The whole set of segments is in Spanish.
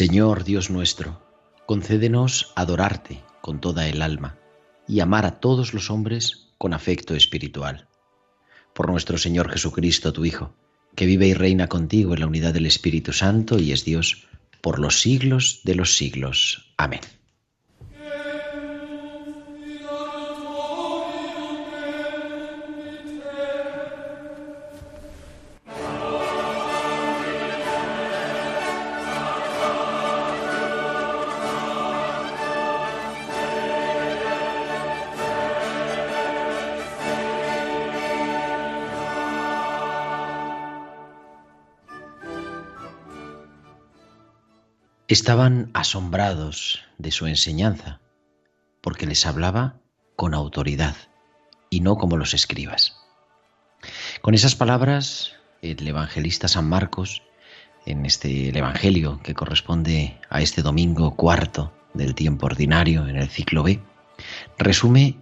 Señor Dios nuestro, concédenos adorarte con toda el alma y amar a todos los hombres con afecto espiritual. Por nuestro Señor Jesucristo, tu Hijo, que vive y reina contigo en la unidad del Espíritu Santo y es Dios por los siglos de los siglos. Amén. Estaban asombrados de su enseñanza, porque les hablaba con autoridad y no como los escribas. Con esas palabras, el evangelista San Marcos, en este Evangelio que corresponde a este domingo cuarto del tiempo ordinario en el ciclo B, resume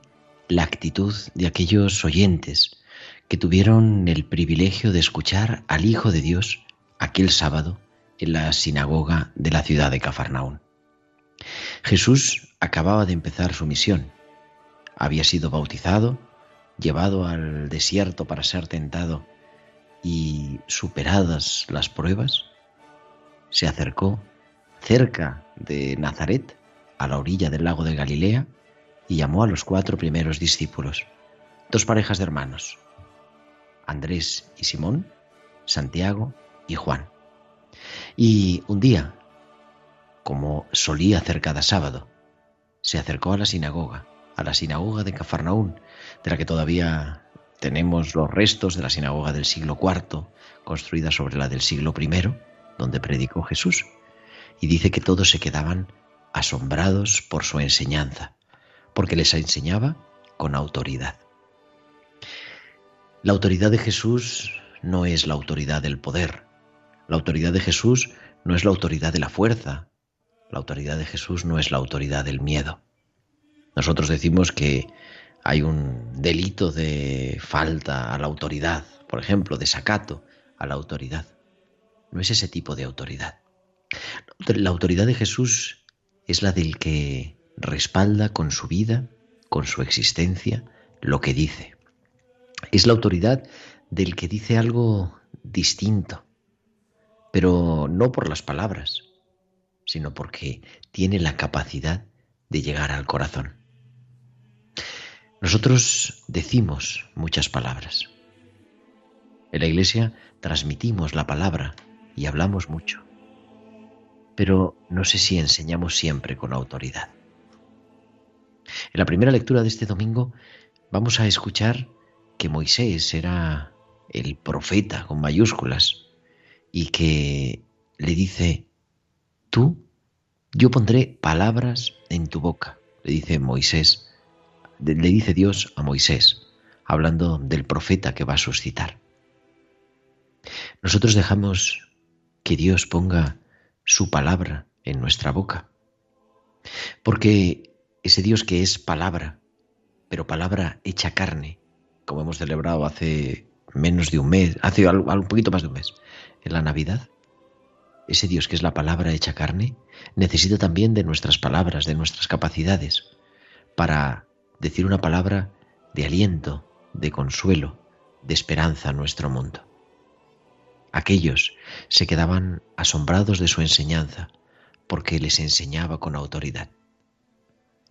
la actitud de aquellos oyentes que tuvieron el privilegio de escuchar al Hijo de Dios aquel sábado en la sinagoga de la ciudad de Cafarnaún. Jesús acababa de empezar su misión. Había sido bautizado, llevado al desierto para ser tentado y superadas las pruebas, se acercó cerca de Nazaret, a la orilla del lago de Galilea, y llamó a los cuatro primeros discípulos, dos parejas de hermanos, Andrés y Simón, Santiago y Juan. Y un día, como solía hacer cada sábado, se acercó a la sinagoga, a la sinagoga de Cafarnaún, de la que todavía tenemos los restos de la sinagoga del siglo IV, construida sobre la del siglo I, donde predicó Jesús. Y dice que todos se quedaban asombrados por su enseñanza, porque les enseñaba con autoridad. La autoridad de Jesús no es la autoridad del poder, la autoridad de Jesús no es la autoridad de la fuerza. La autoridad de Jesús no es la autoridad del miedo. Nosotros decimos que hay un delito de falta a la autoridad, por ejemplo, de sacato a la autoridad. No es ese tipo de autoridad. La autoridad de Jesús es la del que respalda con su vida, con su existencia, lo que dice. Es la autoridad del que dice algo distinto, pero no por las palabras, sino porque tiene la capacidad de llegar al corazón. Nosotros decimos muchas palabras. En la iglesia transmitimos la palabra y hablamos mucho, pero no sé si enseñamos siempre con autoridad. En la primera lectura de este domingo vamos a escuchar que Moisés era el profeta con mayúsculas, y que le dice, tú, yo pondré palabras en tu boca, le dice Moisés, le dice Dios a Moisés, hablando del profeta que va a suscitar. Nosotros dejamos que Dios ponga su palabra en nuestra boca, porque ese Dios que es palabra, pero palabra hecha carne, como hemos celebrado hace menos de un mes, hace un poquito más de un mes, en la Navidad, ese Dios que es la palabra hecha carne, necesita también de nuestras palabras, de nuestras capacidades, para decir una palabra de aliento, de consuelo, de esperanza a nuestro mundo. Aquellos se quedaban asombrados de su enseñanza, porque les enseñaba con autoridad.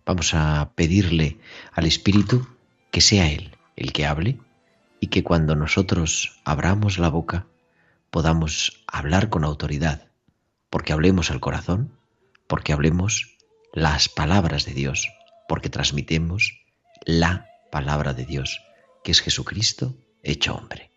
Vamos a pedirle al Espíritu que sea Él el que hable y que cuando nosotros abramos la boca, podamos hablar con autoridad, porque hablemos al corazón, porque hablemos las palabras de Dios, porque transmitemos la palabra de Dios, que es Jesucristo hecho hombre.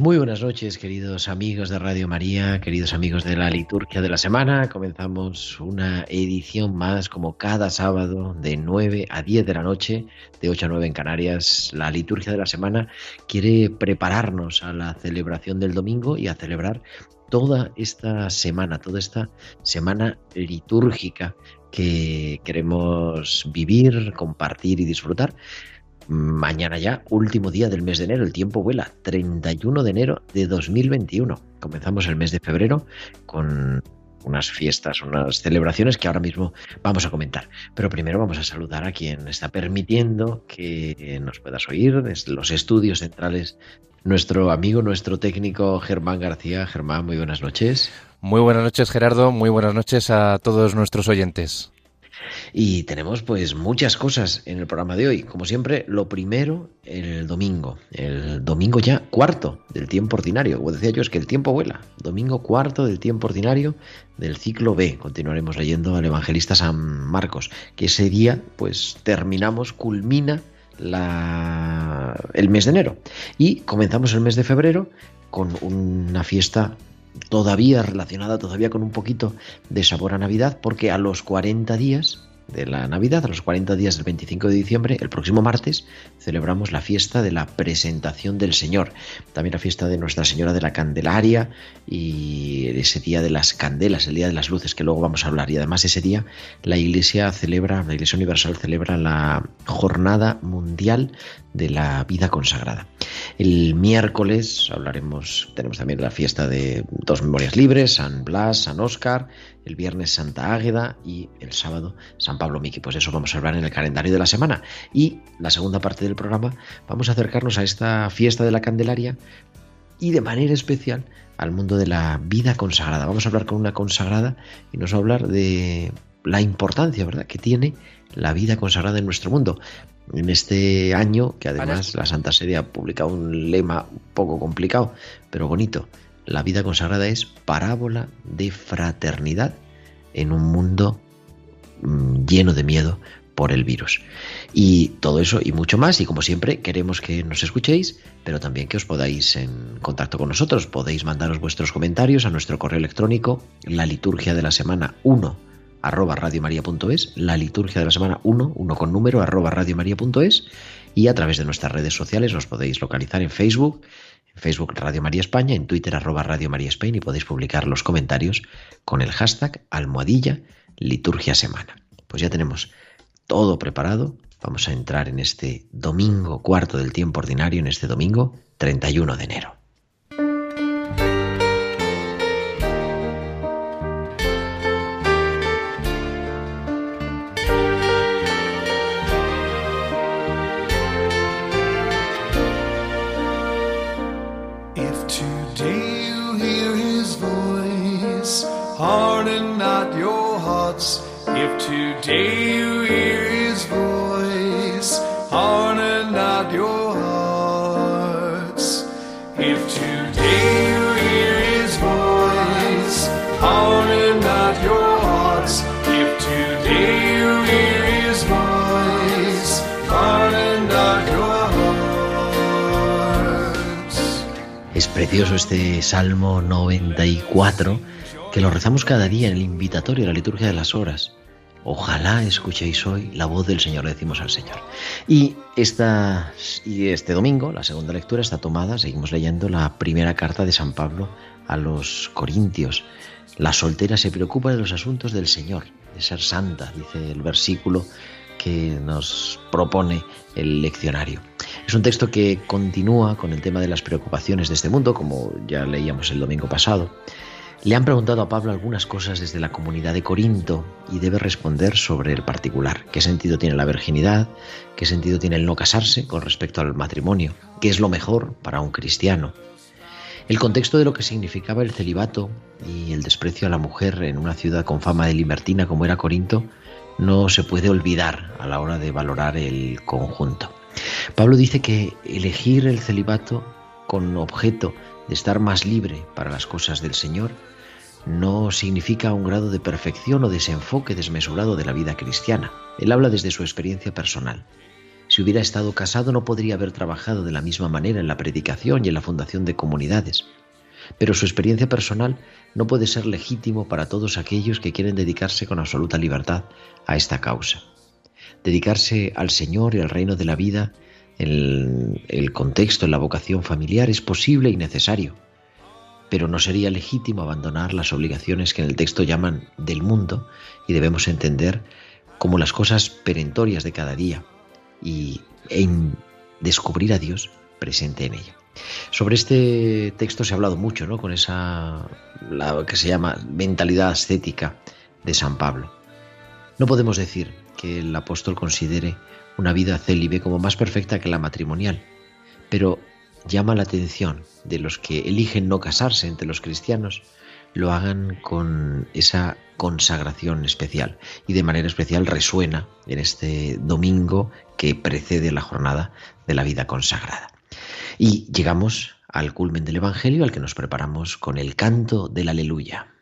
Muy buenas noches, queridos amigos de Radio María, queridos amigos de la liturgia de la semana. Comenzamos una edición más, como cada sábado, de 9 a 10 de la noche, de 8 a 9 en Canarias. La liturgia de la semana quiere prepararnos a la celebración del domingo y a celebrar toda esta semana, toda esta semana litúrgica que queremos vivir, compartir y disfrutar Mañana ya, último día del mes de enero, el tiempo vuela, 31 de enero de 2021. Comenzamos el mes de febrero con unas fiestas, unas celebraciones que ahora mismo vamos a comentar. Pero primero vamos a saludar a quien está permitiendo que nos puedas oír desde los estudios centrales. Nuestro amigo, nuestro técnico Germán García. Germán, muy buenas noches. Muy buenas noches, Gerardo. Muy buenas noches a todos nuestros oyentes. Y tenemos pues muchas cosas en el programa de hoy. Como siempre, lo primero, el domingo. El domingo ya cuarto del tiempo ordinario. Como decía yo, es que el tiempo vuela. Domingo cuarto del tiempo ordinario del ciclo B. Continuaremos leyendo al evangelista San Marcos, que ese día pues terminamos, culmina la... el mes de enero. Y comenzamos el mes de febrero con una fiesta todavía relacionada todavía con un poquito de sabor a Navidad, porque a los 40 días de la Navidad, a los 40 días del 25 de diciembre, el próximo martes, celebramos la fiesta de la presentación del Señor. También la fiesta de Nuestra Señora de la Candelaria y ese día de las candelas, el día de las luces, que luego vamos a hablar. Y además ese día la Iglesia celebra, la Iglesia Universal celebra la Jornada Mundial de la Vida Consagrada. El miércoles hablaremos, tenemos también la fiesta de dos memorias libres, San Blas, San Oscar, el viernes Santa Águeda y el sábado San Pablo Miki. Pues eso vamos a hablar en el calendario de la semana. Y la segunda parte del programa vamos a acercarnos a esta fiesta de la Candelaria y de manera especial al mundo de la vida consagrada. Vamos a hablar con una consagrada y nos va a hablar de la importancia ¿verdad? que tiene la vida consagrada en nuestro mundo. En este año, que además la Santa Sede ha publicado un lema un poco complicado, pero bonito, la vida consagrada es parábola de fraternidad en un mundo mm, lleno de miedo por el virus. Y todo eso y mucho más. Y como siempre, queremos que nos escuchéis, pero también que os podáis en contacto con nosotros. Podéis mandaros vuestros comentarios a nuestro correo electrónico, la liturgia de la semana 1 arroba radiomaria.es, la liturgia de la semana 1, 1 con número, arroba radiomaria.es, y a través de nuestras redes sociales nos podéis localizar en Facebook, en Facebook Radio María España, en Twitter arroba Radio María España y podéis publicar los comentarios con el hashtag almohadilla liturgia semana. Pues ya tenemos todo preparado. Vamos a entrar en este domingo cuarto del tiempo ordinario, en este domingo 31 de enero. Precioso este Salmo 94, que lo rezamos cada día en el invitatorio, la liturgia de las horas. Ojalá escuchéis hoy la voz del Señor, le decimos al Señor. Y, esta, y este domingo, la segunda lectura está tomada, seguimos leyendo la primera carta de San Pablo a los Corintios. La soltera se preocupa de los asuntos del Señor, de ser santa, dice el versículo que nos propone el leccionario. Es un texto que continúa con el tema de las preocupaciones de este mundo, como ya leíamos el domingo pasado. Le han preguntado a Pablo algunas cosas desde la comunidad de Corinto y debe responder sobre el particular. ¿Qué sentido tiene la virginidad? ¿Qué sentido tiene el no casarse con respecto al matrimonio? ¿Qué es lo mejor para un cristiano? El contexto de lo que significaba el celibato y el desprecio a la mujer en una ciudad con fama de libertina como era Corinto no se puede olvidar a la hora de valorar el conjunto. Pablo dice que elegir el celibato con objeto de estar más libre para las cosas del Señor no significa un grado de perfección o desenfoque desmesurado de la vida cristiana. Él habla desde su experiencia personal. Si hubiera estado casado no podría haber trabajado de la misma manera en la predicación y en la fundación de comunidades. Pero su experiencia personal no puede ser legítimo para todos aquellos que quieren dedicarse con absoluta libertad a esta causa. Dedicarse al Señor y al reino de la vida en el contexto, en la vocación familiar es posible y necesario, pero no sería legítimo abandonar las obligaciones que en el texto llaman del mundo y debemos entender como las cosas perentorias de cada día y en descubrir a Dios presente en ella. Sobre este texto se ha hablado mucho, ¿no? Con esa la que se llama mentalidad ascética de San Pablo. No podemos decir que el apóstol considere una vida célibe como más perfecta que la matrimonial, pero llama la atención de los que eligen no casarse entre los cristianos, lo hagan con esa consagración especial y de manera especial resuena en este domingo que precede la jornada de la vida consagrada. Y llegamos al culmen del Evangelio al que nos preparamos con el canto del aleluya.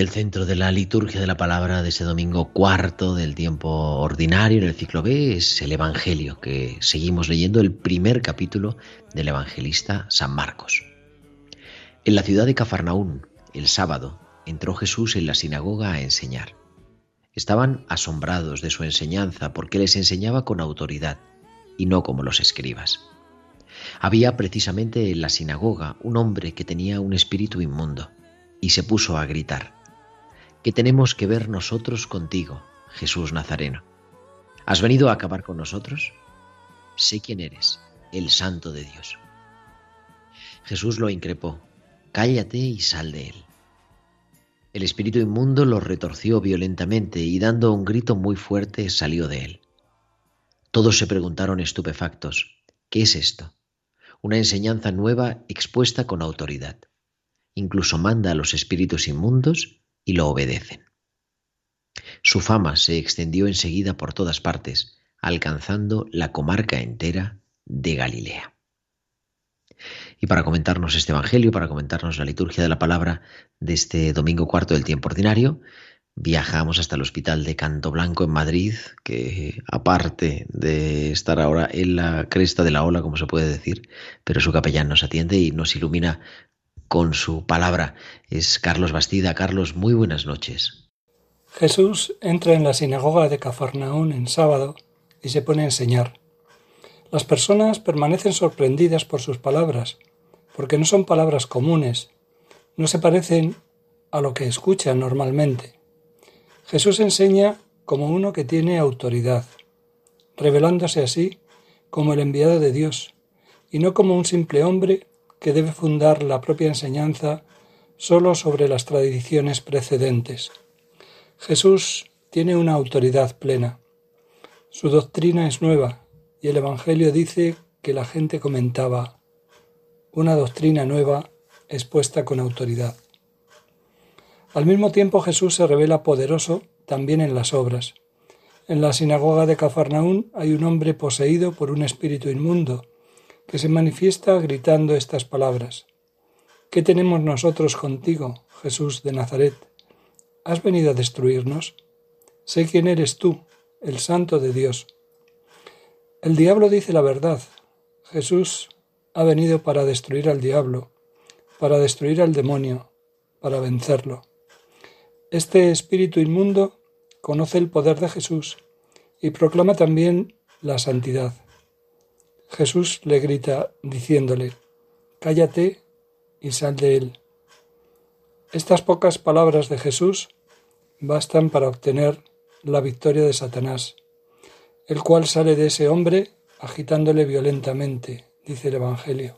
El centro de la liturgia de la palabra de ese domingo cuarto del tiempo ordinario en el ciclo B es el Evangelio, que seguimos leyendo el primer capítulo del evangelista San Marcos. En la ciudad de Cafarnaún, el sábado, entró Jesús en la sinagoga a enseñar. Estaban asombrados de su enseñanza porque les enseñaba con autoridad y no como los escribas. Había precisamente en la sinagoga un hombre que tenía un espíritu inmundo y se puso a gritar ¿Qué tenemos que ver nosotros contigo, Jesús Nazareno? ¿Has venido a acabar con nosotros? Sé quién eres, el Santo de Dios. Jesús lo increpó, cállate y sal de él. El espíritu inmundo lo retorció violentamente y dando un grito muy fuerte salió de él. Todos se preguntaron estupefactos, ¿qué es esto? Una enseñanza nueva expuesta con autoridad. Incluso manda a los espíritus inmundos y lo obedecen. Su fama se extendió enseguida por todas partes, alcanzando la comarca entera de Galilea. Y para comentarnos este Evangelio, para comentarnos la liturgia de la palabra de este domingo cuarto del tiempo ordinario, viajamos hasta el Hospital de Canto Blanco en Madrid, que aparte de estar ahora en la cresta de la ola, como se puede decir, pero su capellán nos atiende y nos ilumina con su palabra. Es Carlos Bastida. Carlos, muy buenas noches. Jesús entra en la sinagoga de Cafarnaún en sábado y se pone a enseñar. Las personas permanecen sorprendidas por sus palabras, porque no son palabras comunes, no se parecen a lo que escuchan normalmente. Jesús enseña como uno que tiene autoridad, revelándose así como el enviado de Dios, y no como un simple hombre que debe fundar la propia enseñanza solo sobre las tradiciones precedentes. Jesús tiene una autoridad plena. Su doctrina es nueva y el Evangelio dice que la gente comentaba una doctrina nueva expuesta con autoridad. Al mismo tiempo Jesús se revela poderoso también en las obras. En la sinagoga de Cafarnaún hay un hombre poseído por un espíritu inmundo que se manifiesta gritando estas palabras. ¿Qué tenemos nosotros contigo, Jesús de Nazaret? ¿Has venido a destruirnos? Sé quién eres tú, el Santo de Dios. El diablo dice la verdad. Jesús ha venido para destruir al diablo, para destruir al demonio, para vencerlo. Este espíritu inmundo conoce el poder de Jesús y proclama también la santidad. Jesús le grita diciéndole, Cállate y sal de él. Estas pocas palabras de Jesús bastan para obtener la victoria de Satanás, el cual sale de ese hombre agitándole violentamente, dice el Evangelio.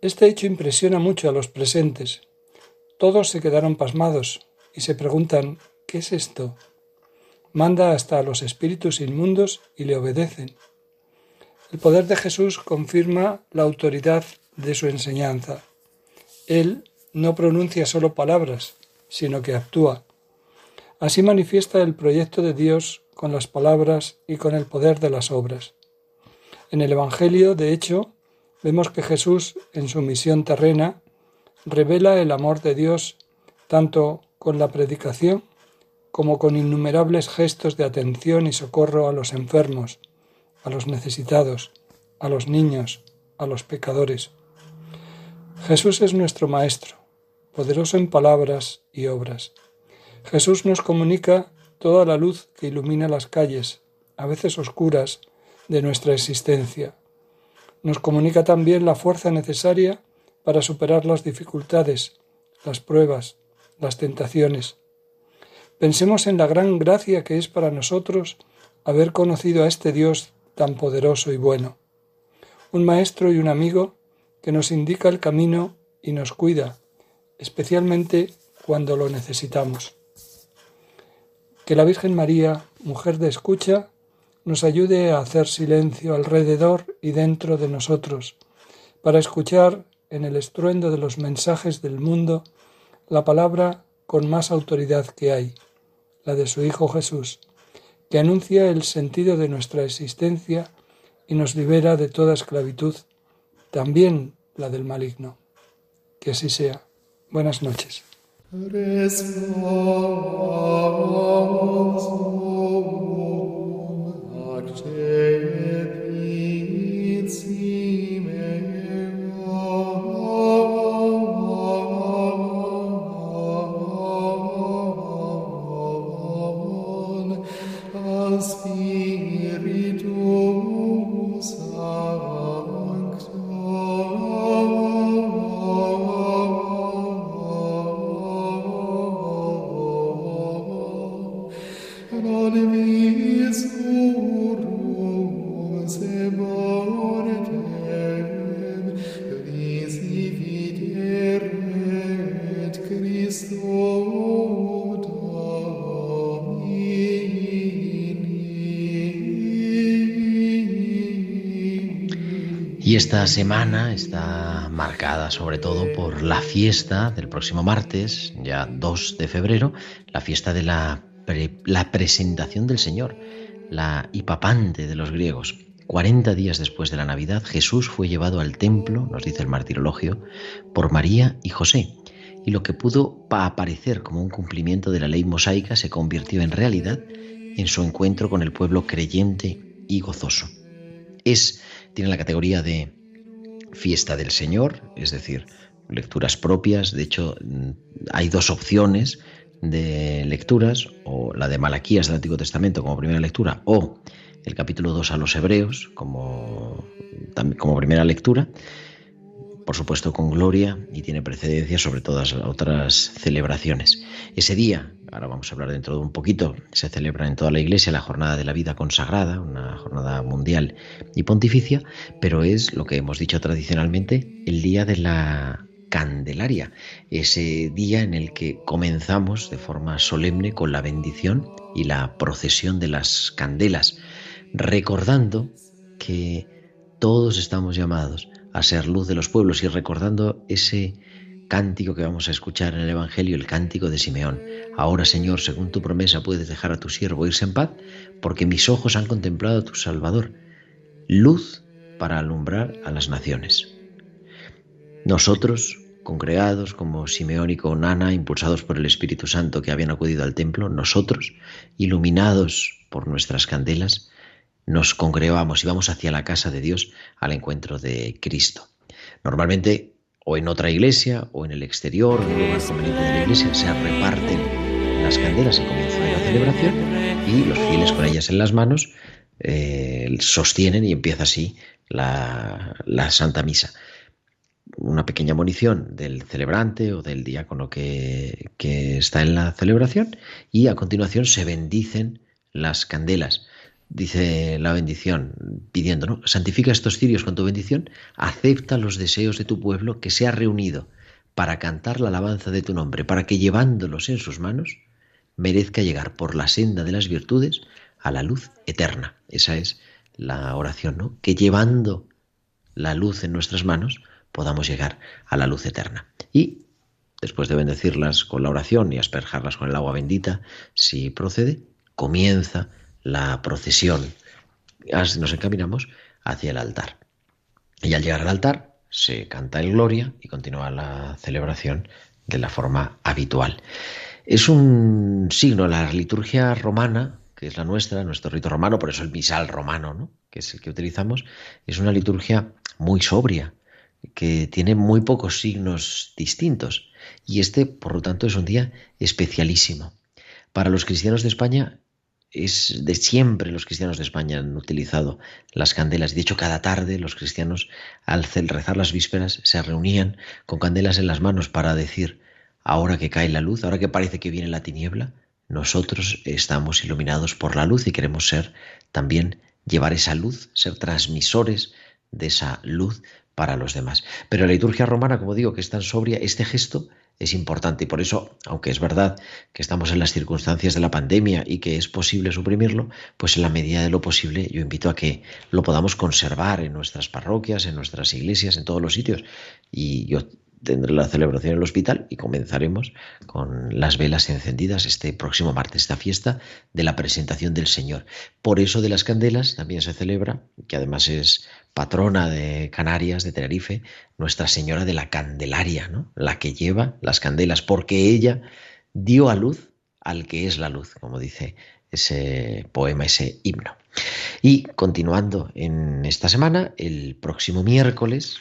Este hecho impresiona mucho a los presentes. Todos se quedaron pasmados y se preguntan ¿qué es esto? Manda hasta a los espíritus inmundos y le obedecen. El poder de Jesús confirma la autoridad de su enseñanza. Él no pronuncia solo palabras, sino que actúa. Así manifiesta el proyecto de Dios con las palabras y con el poder de las obras. En el Evangelio, de hecho, vemos que Jesús, en su misión terrena, revela el amor de Dios tanto con la predicación como con innumerables gestos de atención y socorro a los enfermos, a los necesitados, a los niños, a los pecadores. Jesús es nuestro Maestro, poderoso en palabras y obras. Jesús nos comunica toda la luz que ilumina las calles, a veces oscuras, de nuestra existencia. Nos comunica también la fuerza necesaria para superar las dificultades, las pruebas, las tentaciones. Pensemos en la gran gracia que es para nosotros haber conocido a este Dios tan poderoso y bueno, un maestro y un amigo que nos indica el camino y nos cuida, especialmente cuando lo necesitamos. Que la Virgen María, mujer de escucha, nos ayude a hacer silencio alrededor y dentro de nosotros, para escuchar en el estruendo de los mensajes del mundo la palabra con más autoridad que hay, la de su Hijo Jesús, que anuncia el sentido de nuestra existencia y nos libera de toda esclavitud, también la del maligno. Que así sea. Buenas noches. Semana está marcada sobre todo por la fiesta del próximo martes, ya 2 de febrero, la fiesta de la, la presentación del Señor, la hipapante de los griegos. 40 días después de la Navidad, Jesús fue llevado al templo, nos dice el martirologio, por María y José. Y lo que pudo aparecer como un cumplimiento de la ley mosaica se convirtió en realidad en su encuentro con el pueblo creyente y gozoso. Es tiene la categoría de fiesta del Señor, es decir, lecturas propias. De hecho, mm, hay dos opciones de lecturas, o la de Malaquías del Antiguo Testamento como primera lectura, o el capítulo 2 a los Hebreos como, como primera lectura por supuesto con gloria y tiene precedencia sobre todas las otras celebraciones. Ese día, ahora vamos a hablar dentro de un poquito, se celebra en toda la Iglesia la Jornada de la Vida Consagrada, una jornada mundial y pontificia, pero es lo que hemos dicho tradicionalmente, el día de la Candelaria, ese día en el que comenzamos de forma solemne con la bendición y la procesión de las candelas, recordando que todos estamos llamados a ser luz de los pueblos y recordando ese cántico que vamos a escuchar en el Evangelio, el cántico de Simeón. Ahora, Señor, según tu promesa, puedes dejar a tu siervo irse en paz, porque mis ojos han contemplado a tu Salvador, luz para alumbrar a las naciones. Nosotros, congregados como Simeón y con Ana, impulsados por el Espíritu Santo que habían acudido al templo, nosotros, iluminados por nuestras candelas, nos congregamos y vamos hacia la casa de Dios al encuentro de Cristo. Normalmente o en otra iglesia o en el exterior, en un lugar conveniente de la iglesia, se reparten las candelas al comienzo de la celebración y los fieles con ellas en las manos eh, sostienen y empieza así la, la Santa Misa una pequeña munición del celebrante o del diácono que, que, está en la celebración y a continuación se bendicen las candelas. Dice la bendición, pidiendo, ¿no? Santifica estos cirios con tu bendición, acepta los deseos de tu pueblo que se ha reunido para cantar la alabanza de tu nombre, para que llevándolos en sus manos merezca llegar por la senda de las virtudes a la luz eterna. Esa es la oración, ¿no? Que llevando la luz en nuestras manos podamos llegar a la luz eterna. Y después de bendecirlas con la oración y asperjarlas con el agua bendita, si procede, comienza la procesión. Nos encaminamos hacia el altar. Y al llegar al altar se canta el Gloria y continúa la celebración de la forma habitual. Es un signo, la liturgia romana, que es la nuestra, nuestro rito romano, por eso el misal romano, ¿no? que es el que utilizamos, es una liturgia muy sobria, que tiene muy pocos signos distintos. Y este, por lo tanto, es un día especialísimo. Para los cristianos de España, es de siempre los cristianos de España han utilizado las candelas. De hecho, cada tarde los cristianos, al rezar las vísperas, se reunían con candelas en las manos para decir, ahora que cae la luz, ahora que parece que viene la tiniebla, nosotros estamos iluminados por la luz y queremos ser también llevar esa luz, ser transmisores de esa luz para los demás. Pero la liturgia romana, como digo, que es tan sobria, este gesto es importante y por eso, aunque es verdad que estamos en las circunstancias de la pandemia y que es posible suprimirlo, pues en la medida de lo posible yo invito a que lo podamos conservar en nuestras parroquias, en nuestras iglesias, en todos los sitios. Y yo tendré la celebración en el hospital y comenzaremos con las velas encendidas este próximo martes, esta fiesta de la presentación del Señor. Por eso de las candelas también se celebra, que además es patrona de Canarias, de Tenerife, Nuestra Señora de la Candelaria, ¿no? la que lleva las candelas, porque ella dio a luz al que es la luz, como dice ese poema, ese himno. Y continuando en esta semana, el próximo miércoles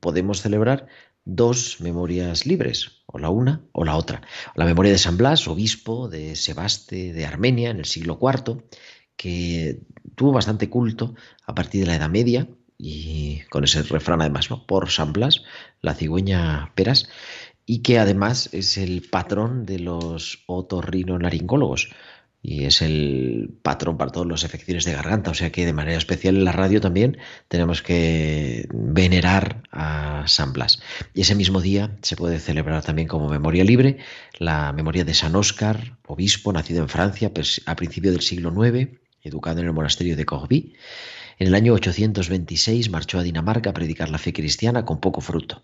podemos celebrar dos memorias libres, o la una o la otra. La memoria de San Blas, obispo de Sebaste de Armenia en el siglo IV, que tuvo bastante culto a partir de la Edad Media y con ese refrán además. Por San Blas, la cigüeña Peras, y que además es el patrón de los otorrinolaringólogos y es el patrón para todos los afecciones de garganta, o sea que de manera especial en la radio también tenemos que venerar a San Blas. Y ese mismo día se puede celebrar también como memoria libre la memoria de San Óscar, obispo nacido en Francia pues, a principios del siglo IX, educado en el monasterio de Corbie. En el año 826 marchó a Dinamarca a predicar la fe cristiana con poco fruto.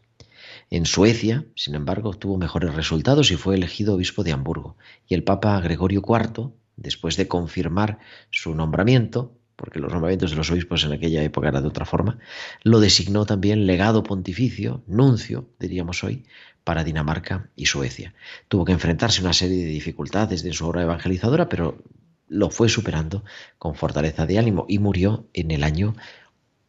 En Suecia, sin embargo, obtuvo mejores resultados y fue elegido obispo de Hamburgo. Y el Papa Gregorio IV después de confirmar su nombramiento, porque los nombramientos de los obispos en aquella época eran de otra forma, lo designó también legado pontificio, nuncio, diríamos hoy, para Dinamarca y Suecia. Tuvo que enfrentarse a una serie de dificultades de su obra evangelizadora, pero lo fue superando con fortaleza de ánimo y murió en el año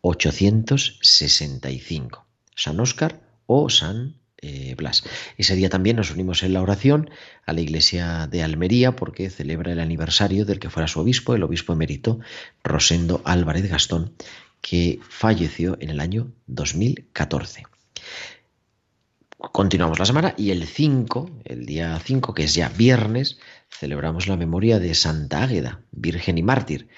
865. San Óscar o San eh, Blas. Ese día también nos unimos en la oración a la iglesia de Almería porque celebra el aniversario del que fuera su obispo, el obispo emérito Rosendo Álvarez Gastón, que falleció en el año 2014. Continuamos la semana y el 5, el día 5, que es ya viernes, celebramos la memoria de Santa Águeda, virgen y mártir.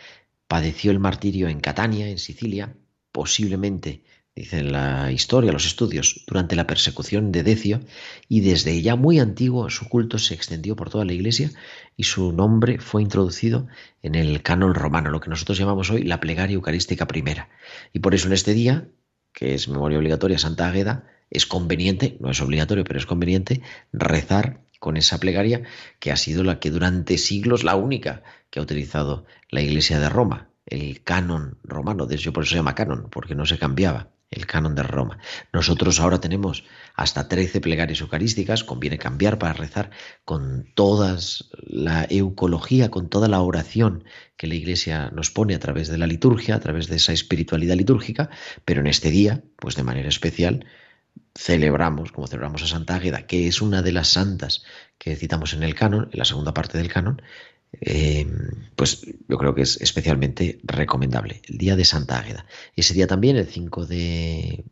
Padeció el martirio en Catania, en Sicilia, posiblemente dice la historia, los estudios, durante la persecución de Decio, y desde ya muy antiguo su culto se extendió por toda la iglesia y su nombre fue introducido en el canon romano, lo que nosotros llamamos hoy la plegaria eucarística primera. Y por eso en este día, que es memoria obligatoria Santa Águeda, es conveniente, no es obligatorio, pero es conveniente rezar con esa plegaria que ha sido la que durante siglos la única que ha utilizado la Iglesia de Roma, el canon romano, de hecho por eso se llama canon, porque no se cambiaba el canon de Roma. Nosotros ahora tenemos hasta 13 plegarias eucarísticas, conviene cambiar para rezar con toda la eucología, con toda la oración que la Iglesia nos pone a través de la liturgia, a través de esa espiritualidad litúrgica, pero en este día, pues de manera especial, celebramos, como celebramos a Santa Águeda, que es una de las santas que citamos en el canon, en la segunda parte del canon, eh, pues yo creo que es especialmente recomendable, el día de Santa Águeda. Ese día también, el 5 de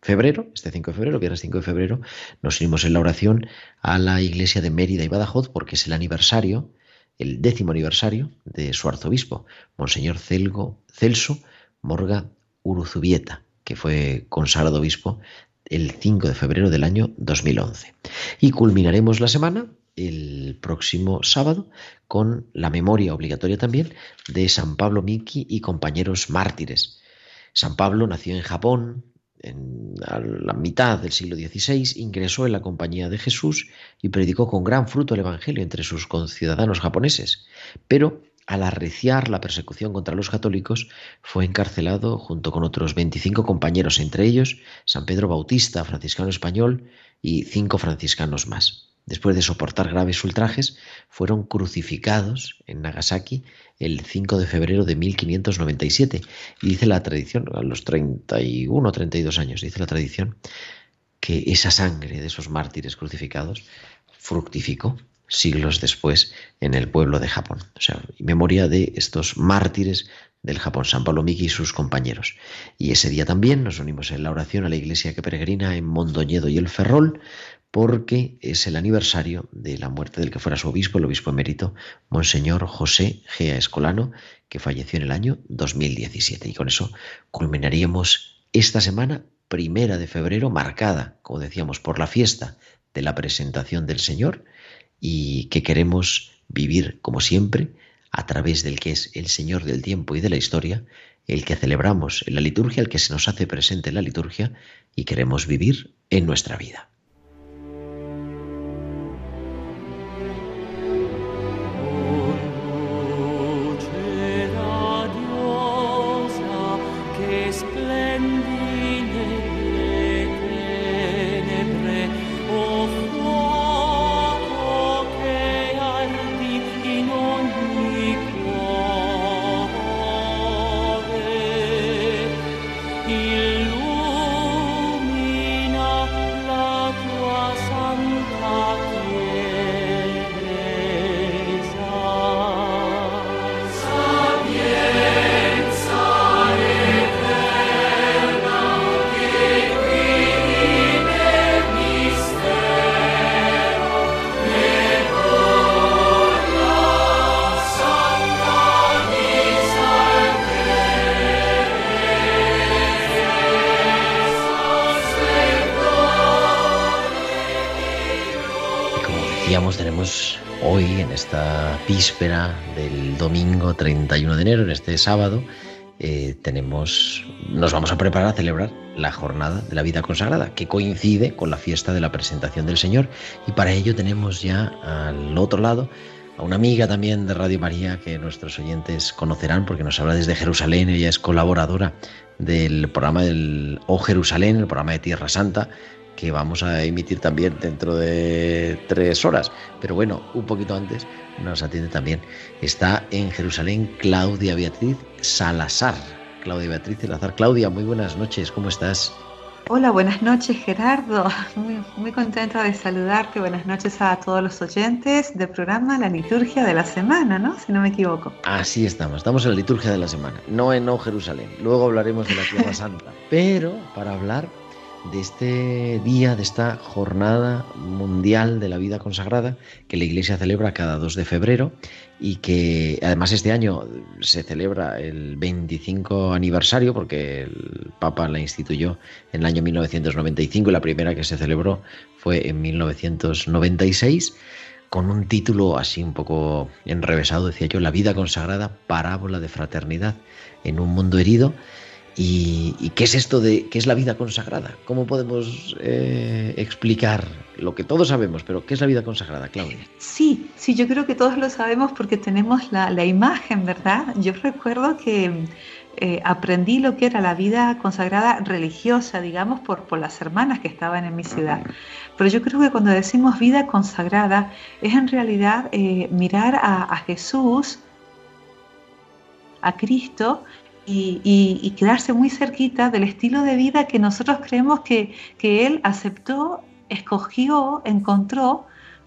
febrero, este 5 de febrero, viernes 5 de febrero, nos unimos en la oración a la iglesia de Mérida y Badajoz porque es el aniversario, el décimo aniversario de su arzobispo, Monseñor Celgo, Celso Morga Uruzubieta, que fue consagrado obispo el 5 de febrero del año 2011. Y culminaremos la semana el próximo sábado con la memoria obligatoria también de San Pablo Miki y compañeros mártires. San Pablo nació en Japón en la mitad del siglo XVI, ingresó en la Compañía de Jesús y predicó con gran fruto el Evangelio entre sus conciudadanos japoneses, pero al arreciar la persecución contra los católicos, fue encarcelado junto con otros 25 compañeros, entre ellos San Pedro Bautista, franciscano español, y cinco franciscanos más. Después de soportar graves ultrajes, fueron crucificados en Nagasaki el 5 de febrero de 1597. Y dice la tradición, a los 31 o 32 años, dice la tradición, que esa sangre de esos mártires crucificados fructificó siglos después en el pueblo de Japón. O sea, memoria de estos mártires del Japón, San Pablo Miki y sus compañeros. Y ese día también nos unimos en la oración a la iglesia que peregrina en Mondoñedo y el Ferrol, porque es el aniversario de la muerte del que fuera su obispo, el obispo emérito, Monseñor José Gea Escolano, que falleció en el año 2017. Y con eso culminaríamos esta semana primera de febrero, marcada, como decíamos, por la fiesta de la presentación del Señor y que queremos vivir como siempre a través del que es el Señor del tiempo y de la historia, el que celebramos en la liturgia, el que se nos hace presente en la liturgia y queremos vivir en nuestra vida. Víspera del domingo 31 de enero, en este sábado, eh, tenemos, nos vamos a preparar a celebrar la jornada de la vida consagrada, que coincide con la fiesta de la presentación del Señor. Y para ello tenemos ya al otro lado a una amiga también de Radio María que nuestros oyentes conocerán porque nos habla desde Jerusalén, ella es colaboradora del programa del O Jerusalén, el programa de Tierra Santa, que vamos a emitir también dentro de tres horas. Pero bueno, un poquito antes nos atiende también. Está en Jerusalén Claudia Beatriz Salazar. Claudia Beatriz Salazar. Claudia, muy buenas noches, ¿cómo estás? Hola, buenas noches Gerardo. Muy, muy contenta de saludarte. Buenas noches a todos los oyentes del programa La Liturgia de la Semana, ¿no? Si no me equivoco. Así estamos, estamos en la Liturgia de la Semana, no en No Jerusalén. Luego hablaremos de la Tierra Santa. Pero para hablar de este día, de esta jornada mundial de la vida consagrada que la Iglesia celebra cada 2 de febrero y que además este año se celebra el 25 aniversario porque el Papa la instituyó en el año 1995 y la primera que se celebró fue en 1996 con un título así un poco enrevesado, decía yo, La vida consagrada, parábola de fraternidad en un mundo herido ¿Y, qué es esto de qué es la vida consagrada? ¿Cómo podemos eh, explicar lo que todos sabemos, pero qué es la vida consagrada, Claudia? Sí, sí, yo creo que todos lo sabemos porque tenemos la, imagen, ¿verdad? Yo recuerdo que eh, aprendí lo que era la vida consagrada religiosa, digamos, por, por las hermanas que estaban en mi ciudad. Pero yo creo que cuando decimos vida consagrada es en realidad eh, mirar a, a Jesús, a Cristo, y, quedarse muy cerquita del estilo de vida que nosotros creemos que, él aceptó, escogió, encontró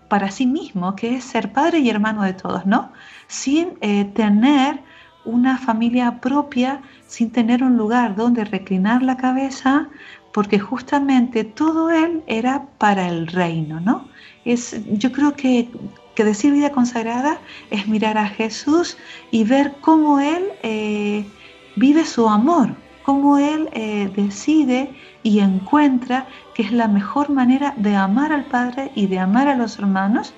para sí mismo, que es ser padre y hermano de todos, ¿no? Sin eh, tener una familia propia, sin tener un lugar donde reclinar la cabeza, porque justamente todo él era para el reino, ¿no? Es, yo creo que, decir vida consagrada es mirar a Jesús y ver cómo él eh, vive su amor, cómo él eh, decide y encuentra que es la mejor manera de amar al Padre y de amar a los hermanos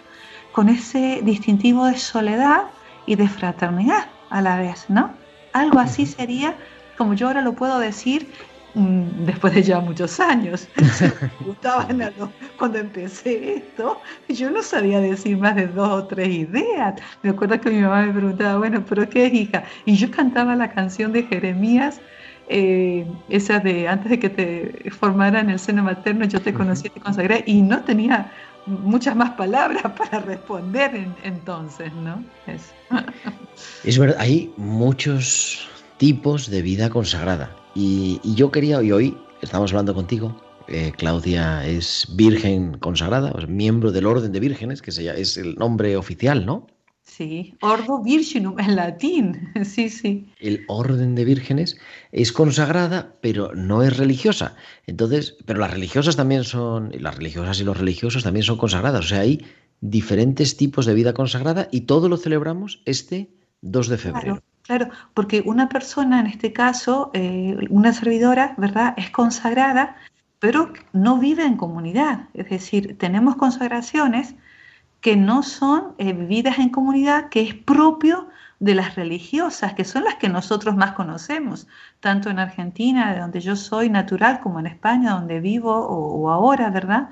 con ese distintivo de soledad y de fraternidad a la vez, ¿no? Algo así sería, como yo ahora lo puedo decir, después de ya muchos años. cuando empecé esto, yo no sabía decir más de dos o tres ideas. Me acuerdo que mi mamá me preguntaba, bueno, pero ¿qué es hija? Y yo cantaba la canción de Jeremías, eh, esa de antes de que te formara en el seno materno, yo te conocí, te consagré, y no tenía muchas más palabras para responder entonces, ¿no? Es verdad, hay muchos tipos de vida consagrada. Y, yo quería, y hoy estamos hablando contigo, eh, Claudia es virgen consagrada, miembro del orden de vírgenes, que es el nombre oficial, ¿no? Sí, Ordo Virginum en latín, sí, sí. El orden de vírgenes es consagrada, pero no es religiosa. Entonces, pero las religiosas también son, las religiosas y los religiosos también son consagradas. O sea, hay diferentes tipos de vida consagrada y todo lo celebramos este 2 de febrero. Claro, porque una persona, en este caso, eh, una servidora, ¿verdad?, es consagrada, pero no vive en comunidad. Es decir, tenemos consagraciones que no son eh, vividas en comunidad, que es propio de las religiosas, que son las que nosotros más conocemos, tanto en Argentina, de donde yo soy natural, como en España, donde vivo, o, ahora, ¿verdad?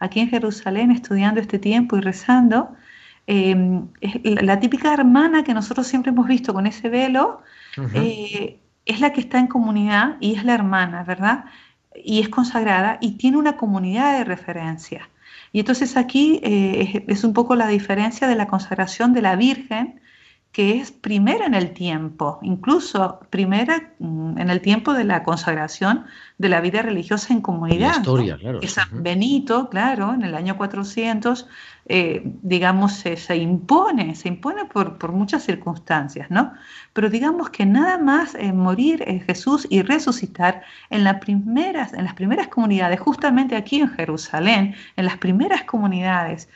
Aquí en Jerusalén, estudiando este tiempo y rezando, em, la típica hermana que nosotros siempre hemos visto con ese velo, eh, es la que está en comunidad y es la hermana, ¿verdad? Y es consagrada y tiene una comunidad de referencia. Y entonces aquí eh, es, un poco la diferencia de la consagración de la Virgen, que es primera en el tiempo, incluso primera mm, en el tiempo de la consagración de la vida religiosa en comunidad. La historia, claro. San Benito, claro, en el año 400, eh, digamos, se, impone, se impone por, muchas circunstancias, ¿no? Pero digamos que nada más eh, morir en Jesús y resucitar en, las primeras, en las primeras comunidades, justamente aquí en Jerusalén, en las primeras comunidades,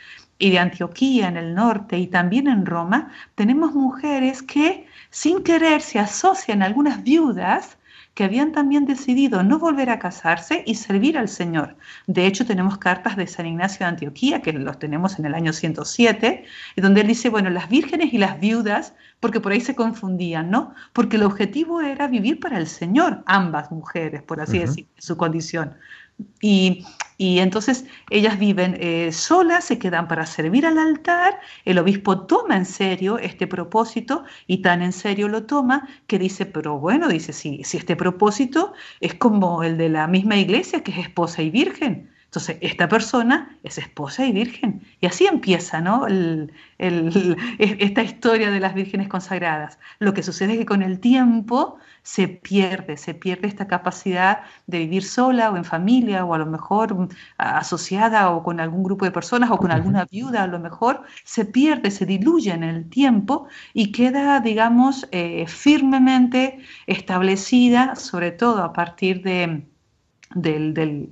y de Antioquía en el norte y también en Roma, tenemos mujeres que sin querer se asocian a algunas viudas que habían también decidido no volver a casarse y servir al Señor. De hecho, tenemos cartas de San Ignacio de Antioquía, que los tenemos en el año 107, donde él dice, bueno, las vírgenes y las viudas, porque por ahí se confundían, ¿no? Porque el objetivo era vivir para el Señor, ambas mujeres, por así decir, su condición. Y, entonces ellas viven eh, solas, se quedan para servir al altar, el obispo toma en serio este propósito y tan en serio lo toma que dice, pero bueno, dice, si, si este propósito es como el de la misma iglesia que es esposa y virgen, entonces, esta persona es esposa y virgen. Y así empieza ¿no? esta historia de las vírgenes consagradas. Lo que sucede es que con el tiempo se pierde, se pierde esta capacidad de vivir sola o en familia o a lo mejor mm, asociada o con algún grupo de personas o con alguna viuda, a lo mejor se pierde, se diluye en el tiempo y queda, digamos, eh, firmemente establecida, sobre todo a partir de de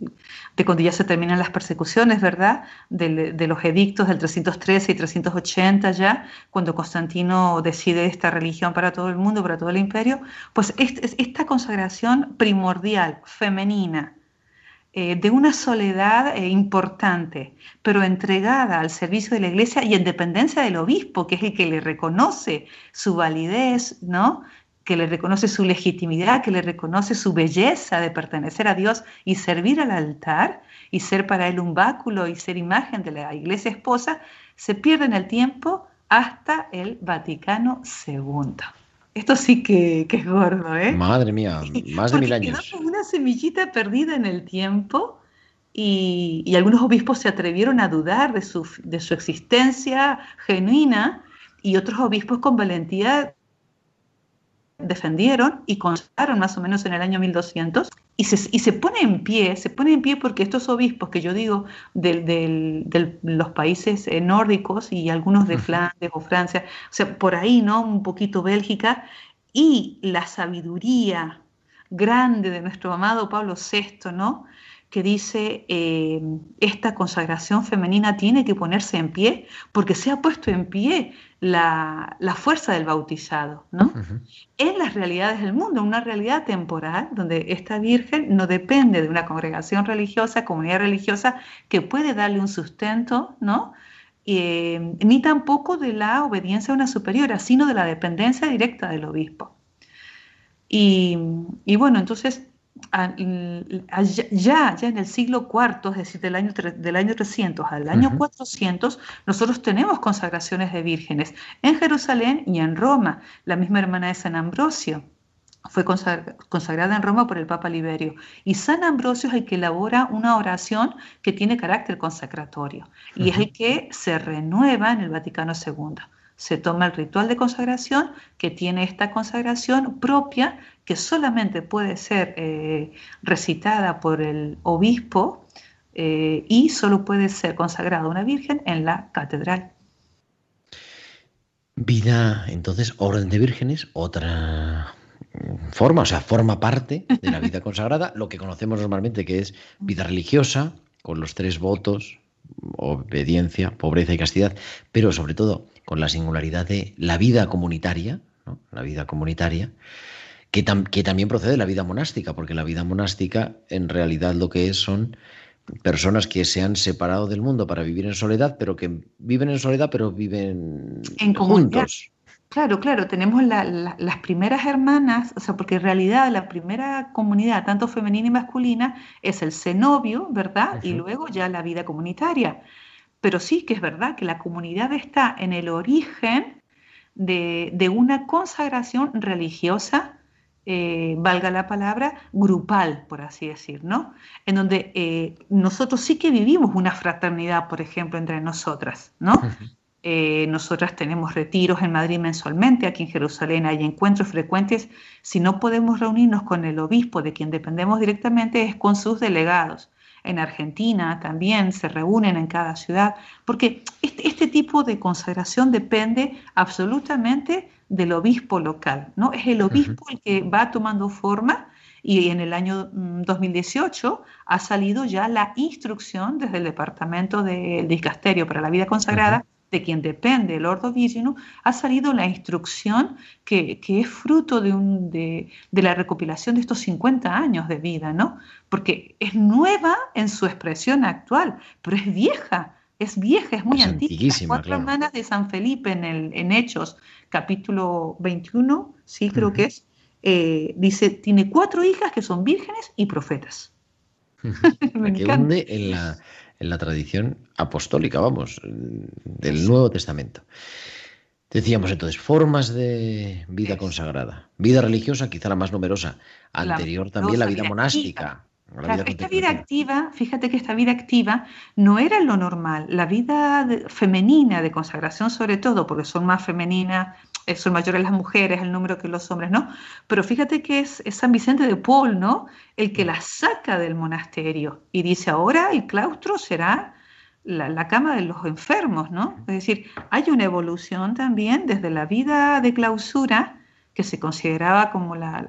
cuando ya se terminan las persecuciones, ¿verdad? De, los edictos del 313 y 380 ya, cuando Constantino decide esta religión para todo el mundo, para todo el imperio, pues esta consagración primordial, femenina, eh, de una soledad eh, importante, pero entregada al servicio de la iglesia y en dependencia del obispo, que es el que le reconoce su validez, ¿no? Que le reconoce su legitimidad, que le reconoce su belleza de pertenecer a Dios y servir al altar y ser para él un báculo y ser imagen de la iglesia esposa, se pierde en el tiempo hasta el Vaticano II. Esto sí que, es gordo, ¿eh? Madre mía, más de mil años. Quedó una semillita perdida en el tiempo y, y, algunos obispos se atrevieron a dudar de su, de su existencia genuina y otros obispos con valentía defendieron y consagraron más o menos en el año 1200 y se, y se pone en pie, se pone en pie porque estos obispos que yo digo de, los países eh, nórdicos y algunos de Flandes o Francia, o sea, por ahí, ¿no? Un poquito Bélgica, y la sabiduría grande de nuestro amado Pablo VI, ¿no? que dice eh, esta consagración femenina tiene que ponerse en pie porque se ha puesto en pie la, fuerza del bautizado, ¿no? En las realidades del mundo, una realidad temporal donde esta Virgen no depende de una congregación religiosa, comunidad religiosa que puede darle un sustento, ¿no? Eh, ni tampoco de la obediencia a una superiora, sino de la dependencia directa del obispo. Y, y bueno, entonces ya, ya en el siglo IV, es decir, del año, del año 300 al año 400, nosotros tenemos consagraciones de vírgenes en Jerusalén y en Roma. La misma hermana de San Ambrosio fue consagrada en Roma por el Papa Liberio. Y San Ambrosio es el que elabora una oración que tiene carácter consacratorio y es el que se renueva en el Vaticano II se toma el ritual de consagración que tiene esta consagración propia que solamente puede ser eh, recitada por el obispo eh, y solo puede ser consagrada una virgen en la catedral. Vida, entonces, orden de vírgenes, otra forma, o sea, forma parte de la vida consagrada, lo que conocemos normalmente que es vida religiosa, con los tres votos, obediencia, pobreza y castidad, pero sobre todo con la singularidad de la vida comunitaria, la vida comunitaria, que, que, también procede de la vida monástica, porque la vida monástica en realidad lo que es son personas que se han separado del mundo para vivir en soledad, pero que viven en soledad, pero viven en juntos. Claro, claro, tenemos las primeras hermanas, o sea, porque en realidad la primera comunidad, tanto femenina y masculina, es el cenobio, ¿verdad? Y luego ya la vida comunitaria. Pero sí que es verdad que la comunidad está en el origen de, una consagración religiosa, eh, valga la palabra, grupal, por así decir, ¿no? En donde eh, nosotros sí que vivimos una fraternidad, por ejemplo, entre nosotras, ¿no? Eh, nosotras tenemos retiros en Madrid mensualmente, aquí en Jerusalén hay encuentros frecuentes. Si no podemos reunirnos con el obispo de quien dependemos directamente, es con sus delegados en Argentina también se reúnen en cada ciudad, porque este, este, tipo de consagración depende absolutamente del obispo local, ¿no? Es el obispo el que va tomando forma y en el año 2018 mm, ha salido ya la instrucción desde el Departamento del Dicasterio para la Vida Consagrada de quien depende el Ordo Virginum, ha salido la instrucción que, es fruto de, un, de, la recopilación de estos 50 años de vida, ¿no? Porque es nueva en su expresión actual, pero es vieja, es vieja, es muy antigua. Las cuatro hermanas de San Felipe en, el, en Hechos, capítulo 21, sí creo que es, eh, dice, tiene cuatro hijas que son vírgenes y profetas. Me que en la en la tradición apostólica, vamos, del Nuevo Testamento. Decíamos entonces, formas de vida consagrada. Vida religiosa, quizá la más numerosa. Anterior también la vida monástica. esta vida activa, fíjate que esta vida activa no era lo normal. La vida femenina de consagración, sobre todo, porque son más femeninas, son mayores las mujeres, el número que los hombres, ¿no? Pero fíjate que es, San Vicente de Paul, ¿no? El que la saca del monasterio y dice, ahora el claustro será la, cama de los enfermos, ¿no? Es decir, hay una evolución también desde la vida de clausura, que se consideraba como la,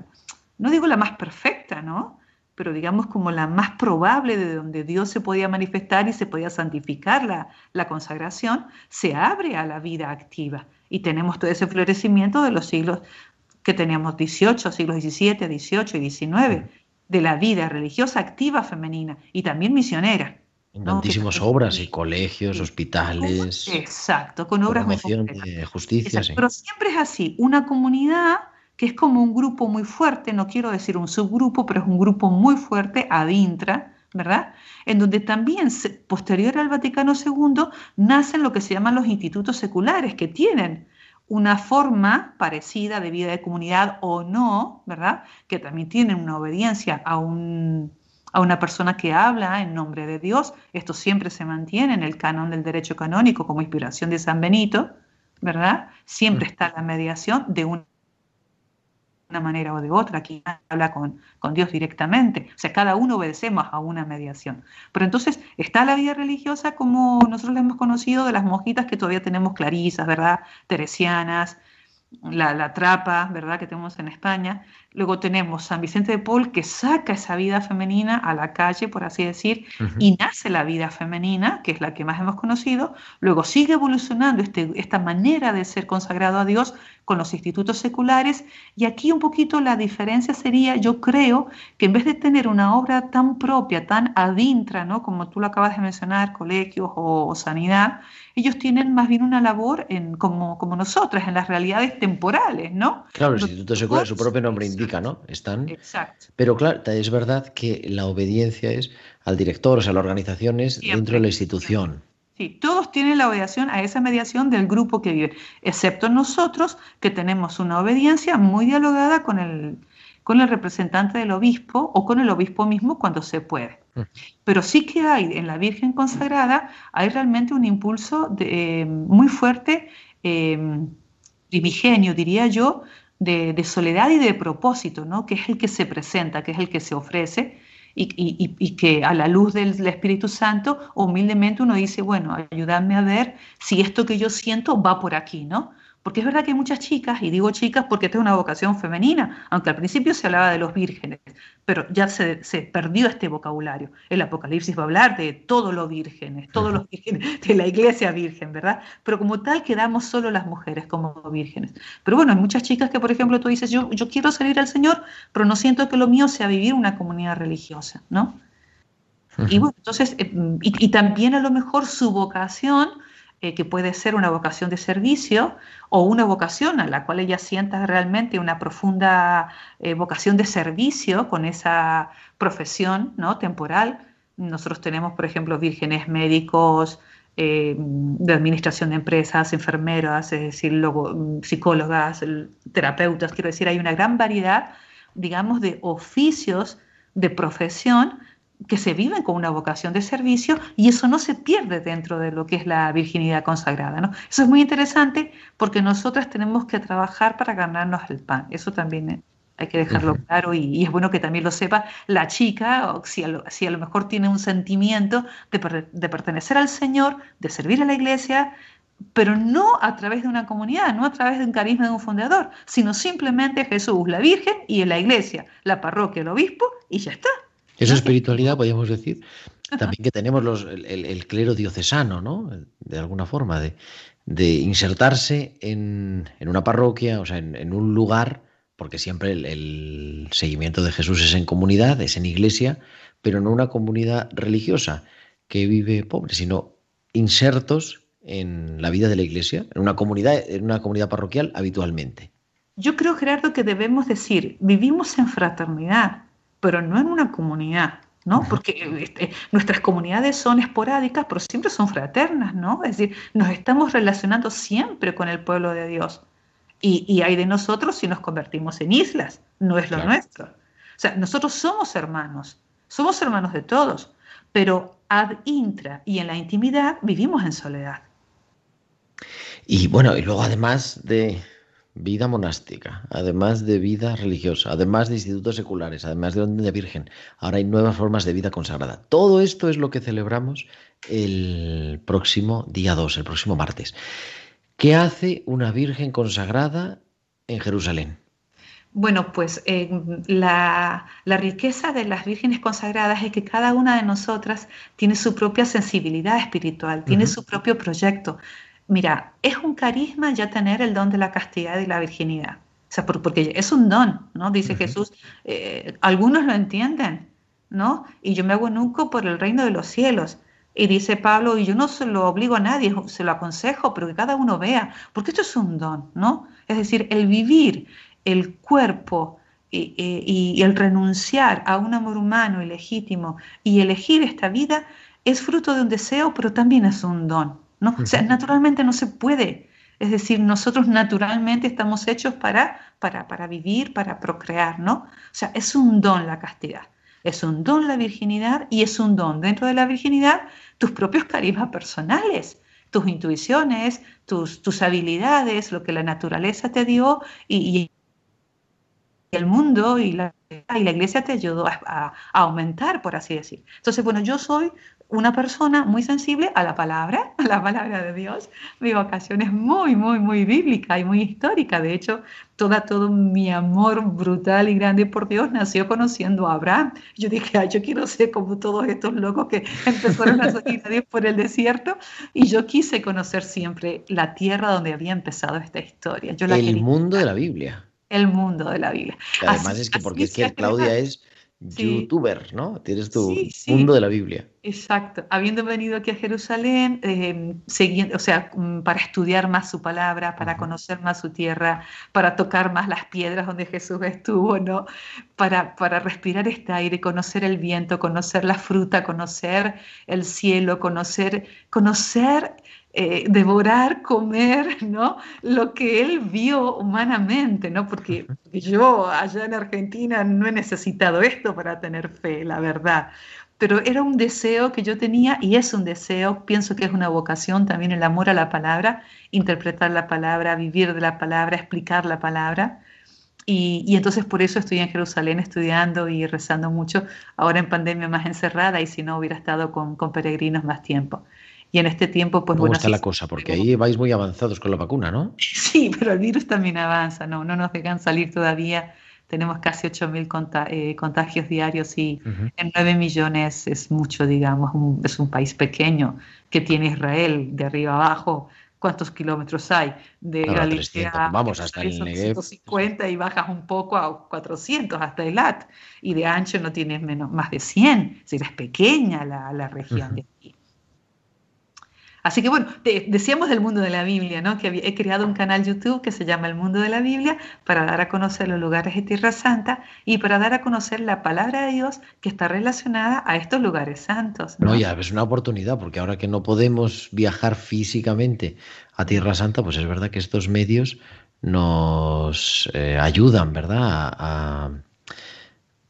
no digo la más perfecta, ¿no? Pero digamos como la más probable de donde Dios se podía manifestar y se podía santificar la, la consagración, se abre a la vida activa y tenemos todo ese florecimiento de los siglos que teníamos 18, siglos XVII, XVIII y XIX, de la vida religiosa activa femenina y también misionera. En tantísimas obras y colegios, hospitales. Exacto, con obras de justicia. Pero siempre es así, una comunidad que es como un grupo muy fuerte, no quiero decir un subgrupo, pero es un grupo muy fuerte, ad intra, ¿verdad? En donde también, posterior al Vaticano II, nacen lo que se llaman los institutos seculares, que tienen una forma parecida de vida de comunidad o no, ¿verdad? Que también tienen una obediencia a, un, a una persona que habla en nombre de Dios. Esto siempre se mantiene en el canon del derecho canónico como inspiración de San Benito, ¿verdad? Siempre mm. está la mediación de una manera o de otra, aquí habla con, con Dios directamente, o sea, cada uno obedecemos a una mediación. Pero entonces está la vida religiosa como nosotros la hemos conocido de las monjitas que todavía tenemos clarisas, ¿verdad? Teresianas, la, la, trapa, ¿verdad?, que tenemos en España. Luego tenemos San Vicente de Paul, que saca esa vida femenina a la calle, por así decir, y nace la vida femenina, que es la que más hemos conocido. Luego sigue evolucionando este, esta manera de ser consagrado a Dios con los institutos seculares. Y aquí un poquito la diferencia sería, yo creo, que en vez de tener una obra tan propia, tan adintra, ¿no?, como tú lo acabas de mencionar, colegios o sanidad, ellos tienen más bien una labor en, como, como nosotras, en las realidades temporales, ¿no? Claro, el Instituto Secular, su propio nombre indica, ¿no? Están. Exacto. Pero claro, es verdad que la obediencia es al director, o sea, la organización es dentro de la institución. Sí, todos tienen la obediencia a esa mediación del grupo que vive, excepto nosotros, que tenemos una obediencia muy dialogada con el, con el representante del obispo o con el obispo mismo cuando se puede. Mm. Pero sí que hay en la Virgen consagrada, hay realmente un impulso de, eh, muy fuerte, eh, primigenio, diría yo, de, soledad y de propósito, ¿no? que es el que se presenta, que es el que se ofrece. Y, y, que a la luz del Espíritu Santo humildemente uno dice, bueno, ayúdame a ver si esto que yo siento va por aquí, ¿no? Porque es verdad que hay muchas chicas, y digo chicas porque esta es una vocación femenina, aunque al principio se hablaba de los vírgenes, pero ya se, perdió este vocabulario. El Apocalipsis va a hablar de todos los vírgenes, todos los vírgenes, de la iglesia virgen, ¿verdad? Pero como tal quedamos solo las mujeres como vírgenes. Pero bueno, hay muchas chicas que, por ejemplo, tú dices, yo, yo quiero salir al Señor, pero no siento que lo mío sea vivir una comunidad religiosa, ¿no? Y bueno, entonces, eh, y también a lo mejor su vocación eh, que puede ser una vocación de servicio o una vocación a la cual ella sienta realmente una profunda eh, vocación de servicio con esa profesión ¿no? temporal. Nosotros tenemos, por ejemplo, vírgenes médicos, eh, de administración de empresas, enfermeras, es decir, psicólogas, terapeutas, quiero decir, hay una gran variedad, digamos, de oficios de profesión que se viven con una vocación de servicio y eso no se pierde dentro de lo que es la virginidad consagrada. ¿no? Eso es muy interesante porque nosotras tenemos que trabajar para ganarnos el pan. Eso también hay que dejarlo claro y, es bueno que también lo sepa la chica, o si, a lo, si a lo mejor tiene un sentimiento de, de pertenecer al Señor, de servir a la iglesia, pero no a través de una comunidad, no a través de un carisma de un fundador, sino simplemente Jesús, la Virgen y en la iglesia, la parroquia, el obispo y ya está. Eso es espiritualidad, podríamos decir. También que tenemos los, el, clero diocesano, ¿no? De alguna forma, de, de insertarse en, en, una parroquia, o sea, en, un lugar, porque siempre el, seguimiento de Jesús es en comunidad, es en iglesia, pero no una comunidad religiosa que vive pobre, sino insertos en la vida de la iglesia, en una comunidad, en una comunidad parroquial habitualmente. Yo creo, Gerardo, que debemos decir, vivimos en fraternidad, pero no en una comunidad, ¿no? Porque este, nuestras comunidades son esporádicas, pero siempre son fraternas, ¿no? Es decir, nos estamos relacionando siempre con el pueblo de Dios. Y, hay de nosotros si nos convertimos en islas, no es lo nuestro. O sea, nosotros somos hermanos, somos hermanos de todos, pero ad intra y en la intimidad vivimos en soledad. Y bueno, y luego además de, vida monástica, además de vida religiosa, además de institutos seculares, además de orden de virgen. Ahora hay nuevas formas de vida consagrada. Todo esto es lo que celebramos el próximo día 2, el próximo martes. ¿Qué hace una virgen consagrada en Jerusalén? Bueno, pues eh, la, riqueza de las vírgenes consagradas es que cada una de nosotras tiene su propia sensibilidad espiritual, tiene su propio proyecto. Mira, es un carisma ya tener el don de la castidad y la virginidad. O sea, porque es un don, ¿no? Dice Jesús, eh, algunos lo entienden, ¿no? Y yo me hago nunca por el reino de los cielos. Y dice Pablo, y yo no se lo obligo a nadie, se lo aconsejo, pero que cada uno vea, porque esto es un don, ¿no? Es decir, el vivir el cuerpo y, y el renunciar a un amor humano y legítimo y elegir esta vida es fruto de un deseo, pero también es un don. ¿No? O sea, naturalmente no se puede. Es decir, nosotros naturalmente estamos hechos para, para, para vivir, para procrear, ¿no? O sea, es un don la castidad, es un don la virginidad y es un don dentro de la virginidad tus propios carismas personales, tus intuiciones, tus, tus habilidades, lo que la naturaleza te dio y, el mundo y la, y la iglesia te ayudó a, a, aumentar, por así decir. Entonces, bueno, yo soy una persona muy sensible a la palabra, a la palabra de Dios. Mi vocación es muy, muy, muy bíblica y muy histórica. De hecho, toda, todo mi amor brutal y grande por Dios nació conociendo a Abraham. Yo dije, Ay, yo quiero ser como todos estos locos que empezaron a seguir a Dios por el desierto. Y yo quise conocer siempre la tierra donde había empezado esta historia. Yo el mundo de la Biblia. El mundo de la Biblia. además es que porque es que Claudia es youtuber, ¿no? Tienes tu mundo de la Biblia. Exacto. Habiendo venido aquí a Jerusalén, eh, o sea, mm, para estudiar más su palabra, para conocer más su tierra, para tocar más las piedras donde Jesús estuvo, ¿no? Para, para respirar este aire, conocer el viento, conocer la fruta, conocer el cielo, conocer, conocer eh, devorar, comer, ¿no? Lo que él vio humanamente, ¿no? Porque, yo allá en Argentina no he necesitado esto para tener fe, la verdad. Pero era un deseo que yo tenía y es un deseo, pienso que es una vocación también el amor a la palabra, interpretar la palabra, vivir de la palabra, explicar la palabra. Y, y, entonces por eso estoy en Jerusalén estudiando y rezando mucho, ahora en pandemia más encerrada y si no hubiera estado con, con peregrinos más tiempo. Y en este tiempo, pues ¿Cómo bueno. está la cosa? Porque ahí vais muy avanzados con la vacuna, ¿no? Sí, pero el virus también avanza, no, no nos dejan salir todavía. Tenemos casi 8.000 eh, contagios diarios y en 9 millones es mucho, digamos. es un país pequeño que tiene Israel de arriba abajo. ¿Cuántos kilómetros hay? De Galicia vamos hasta el 150 y bajas un poco a 400 hasta el At. Y de ancho no tienes menos, más de 100. Es es pequeña la, la región de aquí. Así que bueno, decíamos del mundo de la Biblia, ¿no? Que he creado un canal YouTube que se llama El Mundo de la Biblia para dar a conocer los lugares de Tierra Santa y para dar a conocer la palabra de Dios que está relacionada a estos lugares santos. No, ya, es una oportunidad porque ahora que no podemos viajar físicamente a Tierra Santa, pues es verdad que estos medios nos eh, ayudan, ¿verdad? a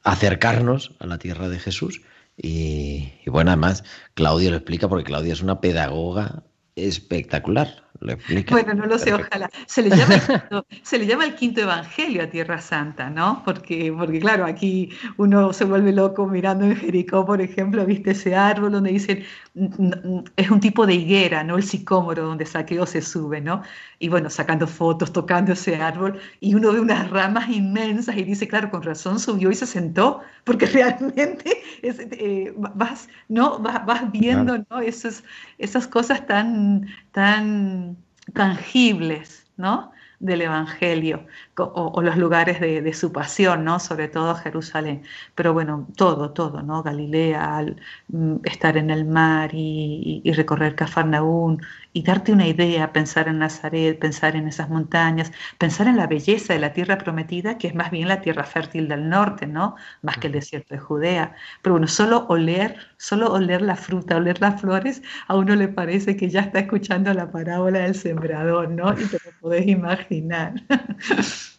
acercarnos a la tierra de Jesús y, bueno, además, Claudia lo explica porque Claudia es una pedagoga espectacular. Lo explica. Bueno, no lo sé, ojalá. Se le, llama el quinto, se le llama el quinto evangelio a Tierra Santa, ¿no? Porque, porque claro, aquí uno se vuelve loco mirando en Jericó, por ejemplo, viste ese árbol donde dicen, es un tipo de higuera, ¿no? El sicómoro donde Saqueo se sube, ¿no? Y bueno, sacando fotos, tocando ese árbol, y uno ve unas ramas inmensas y dice, claro, con razón subió y se sentó, porque realmente eh, vas, ¿no? vas, viendo ¿no? Esas, esas cosas tan, tan tangibles, ¿no? del Evangelio o, los lugares de, su pasión, ¿no? Sobre todo Jerusalén. Pero bueno, todo, todo, ¿no? Galilea, mm, estar en el mar y, y recorrer Cafarnaún, y darte una idea, pensar en Nazaret, pensar en esas montañas, pensar en la belleza de la tierra prometida, que es más bien la tierra fértil del norte, ¿no? Más que el desierto de Judea. Pero bueno, solo oler, solo oler la fruta, oler las flores, a uno le parece que ya está escuchando la parábola del sembrador, ¿no? Y te lo podés imaginar.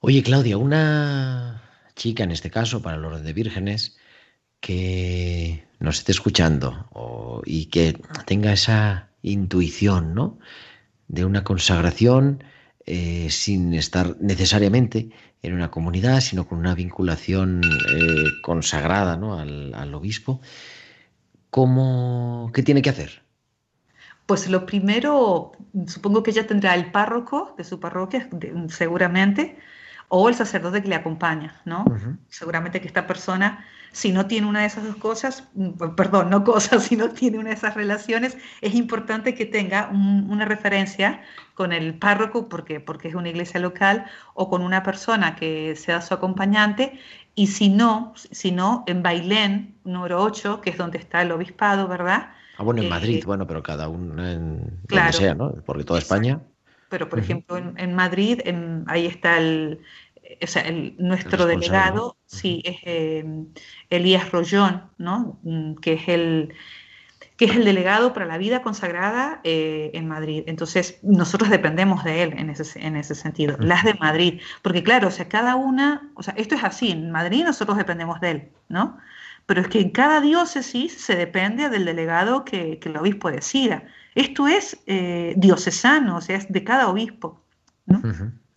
Oye, Claudia, una chica en este caso, para los de vírgenes, que nos esté escuchando y que tenga esa intuición, ¿no? De una consagración eh, sin estar necesariamente en una comunidad, sino con una vinculación eh, consagrada ¿no? al, obispo. ¿Cómo, ¿Qué tiene que hacer? Pues lo primero, supongo que ella tendrá el párroco de su parroquia, seguramente, o el sacerdote que le acompaña, ¿no? Seguramente que esta persona si no tiene una de esas dos cosas, perdón, no cosas, si no tiene una de esas relaciones, es importante que tenga una referencia con el párroco, porque, porque es una iglesia local, o con una persona que sea su acompañante, y si no, si no en Bailén, número 8, que es donde está el obispado, ¿verdad? Ah, bueno, en Madrid, eh, bueno, pero cada uno en donde sea, ¿no? Porque toda España. Pero, por ejemplo, en, Madrid, ahí está el, o sea, nuestro delegado, sí, es eh, Elías Rollón, ¿no? Mm, que es el que es el delegado para la vida consagrada eh, en Madrid. Entonces, nosotros dependemos de él en ese, en ese sentido, las de Madrid, porque claro, o sea, cada una, o sea, esto es así, en Madrid nosotros dependemos de él, ¿no? Pero es que en cada diócesis se depende del delegado que, que el obispo decida. Esto es eh, diocesano, o sea, es de cada obispo, ¿no?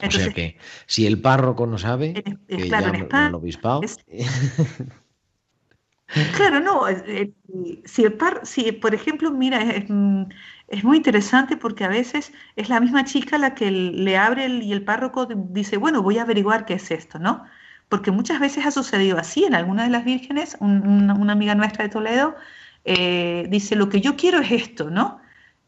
o sea que si el párroco no sabe, que claro, en España, el obispado... Claro, no, si, el par, si por ejemplo, mira, es, es, muy interesante porque a veces es la misma chica la que le abre y el párroco dice, bueno, voy a averiguar qué es esto, ¿no? Porque muchas veces ha sucedido así en algunas de las vírgenes, una, amiga nuestra de Toledo eh, dice, lo que yo quiero es esto, ¿no?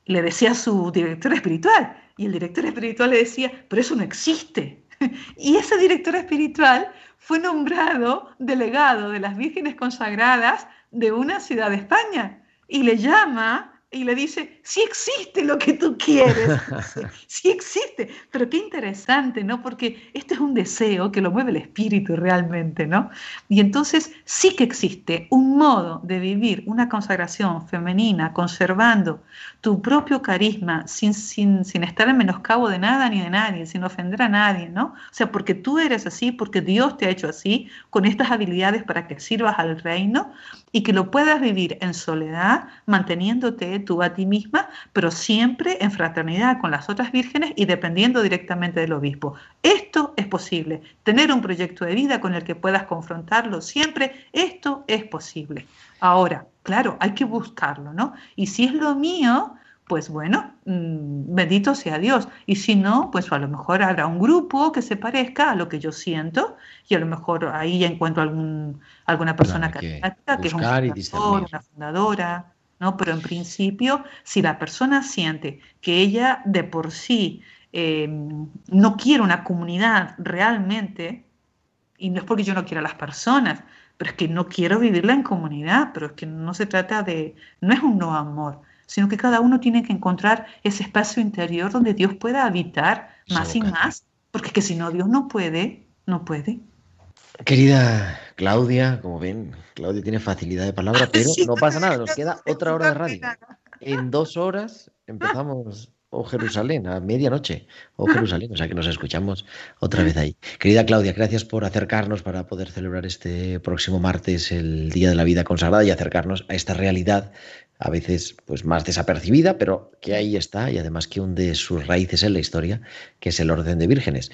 Le decía su director espiritual y el director espiritual le decía, pero eso no existe. y ese director espiritual fue nombrado delegado de las vírgenes consagradas de una ciudad de España y le llama y le dice, sí existe lo que tú quieres, sí existe, pero qué interesante, ¿no? Porque este es un deseo que lo mueve el espíritu realmente, ¿no? Y entonces sí que existe un modo de vivir una consagración femenina conservando tu propio carisma sin, sin, sin estar en menoscabo de nada ni de nadie, sin ofender a nadie, ¿no? O sea, porque tú eres así, porque Dios te ha hecho así, con estas habilidades para que sirvas al reino y que lo puedas vivir en soledad, manteniéndote tú a ti misma, pero siempre en fraternidad con las otras vírgenes y dependiendo directamente del obispo. Esto es posible. Tener un proyecto de vida con el que puedas confrontarlo siempre, esto es posible. Ahora, claro, hay que buscarlo, ¿no? Y si es lo mío, pues bueno, mm, bendito sea Dios. Y si no, pues a lo mejor habrá un grupo que se parezca a lo que yo siento y a lo mejor ahí encuentro algún, alguna persona que, que es un fundador, una fundadora, ¿no? Pero en principio, si la persona siente que ella de por sí em, no quiere una comunidad realmente, y no es porque yo no quiera a las personas, pero es que no quiero vivirla en comunidad, pero es que no se trata de, no es un no amor, sino que cada uno tiene que encontrar ese espacio interior donde Dios pueda habitar más y más, porque es que si no, Dios no puede, no puede. Querida Claudia, como ven, Claudia tiene facilidad de palabra, pero no pasa nada, nos queda otra hora de radio. En dos horas empezamos o Jerusalén, a medianoche, o Jerusalén, o sea que nos escuchamos otra vez ahí. Querida Claudia, gracias por acercarnos para poder celebrar este próximo martes el Día de la Vida Consagrada y acercarnos a esta realidad a veces pues más desapercibida, pero que ahí está y además que hunde sus raíces en la historia, que es el orden de vírgenes.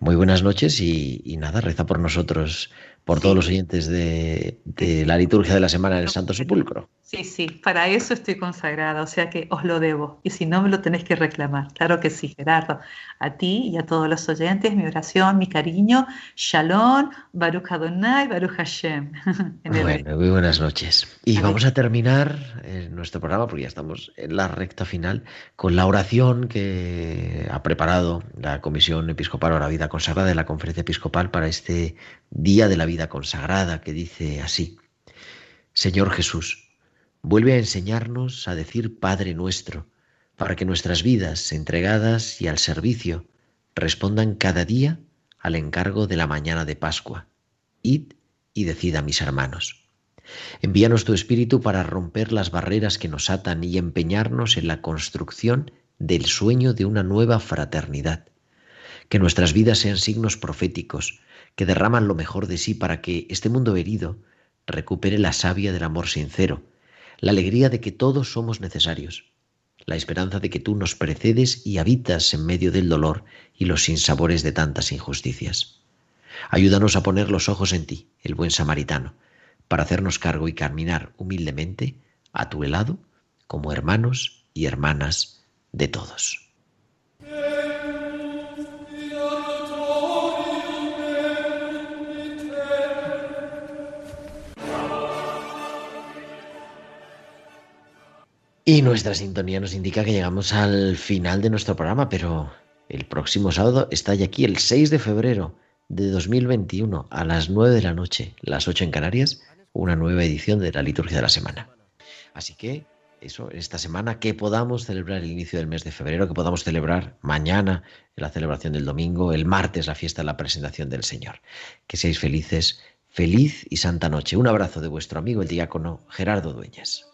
Muy buenas noches y, y nada, reza por nosotros por todos los oyentes de, la liturgia de la semana del Santo Sepulcro. Sí, sí, para eso estoy consagrada, o sea que os lo debo. Y si no, me lo tenéis que reclamar. Claro que sí, Gerardo. A ti y a todos los oyentes, mi oración, mi cariño. Shalom, Baruch Adonai, Baruch Hashem. bueno, muy buenas noches. Y vamos a terminar eh, nuestro programa, porque ya estamos en la recta final, con la oración que ha preparado la Comisión Episcopal o la Vida Consagrada de la Conferencia Episcopal para este Día de la Vida Consagrada, que dice así, Señor Jesús, vuelve a enseñarnos a decir Padre nuestro, para que nuestras vidas entregadas y al servicio respondan cada día al encargo de la mañana de Pascua. Id y decid a mis hermanos. Envíanos tu Espíritu para romper las barreras que nos atan y empeñarnos en la construcción del sueño de una nueva fraternidad. Que nuestras vidas sean signos proféticos, que derraman lo mejor de sí para que este mundo herido recupere la savia del amor sincero, la alegría de que todos somos necesarios, la esperanza de que tú nos precedes y habitas en medio del dolor y los sinsabores de tantas injusticias. Ayúdanos a poner los ojos en ti, el buen samaritano, para hacernos cargo y caminar humildemente a tu lado como hermanos y hermanas de todos. Y nuestra sintonía nos indica que llegamos al final de nuestro programa, pero el próximo sábado está ya aquí, el 6 de febrero de 2021, a las 9 de la noche, las 8 en Canarias, una nueva edición de la liturgia de la semana. Así que eso, esta semana que podamos celebrar el inicio del mes de febrero, que podamos celebrar mañana la celebración del domingo, el martes la fiesta de la presentación del Señor. Que seáis felices, feliz y santa noche. Un abrazo de vuestro amigo el diácono Gerardo Dueñas.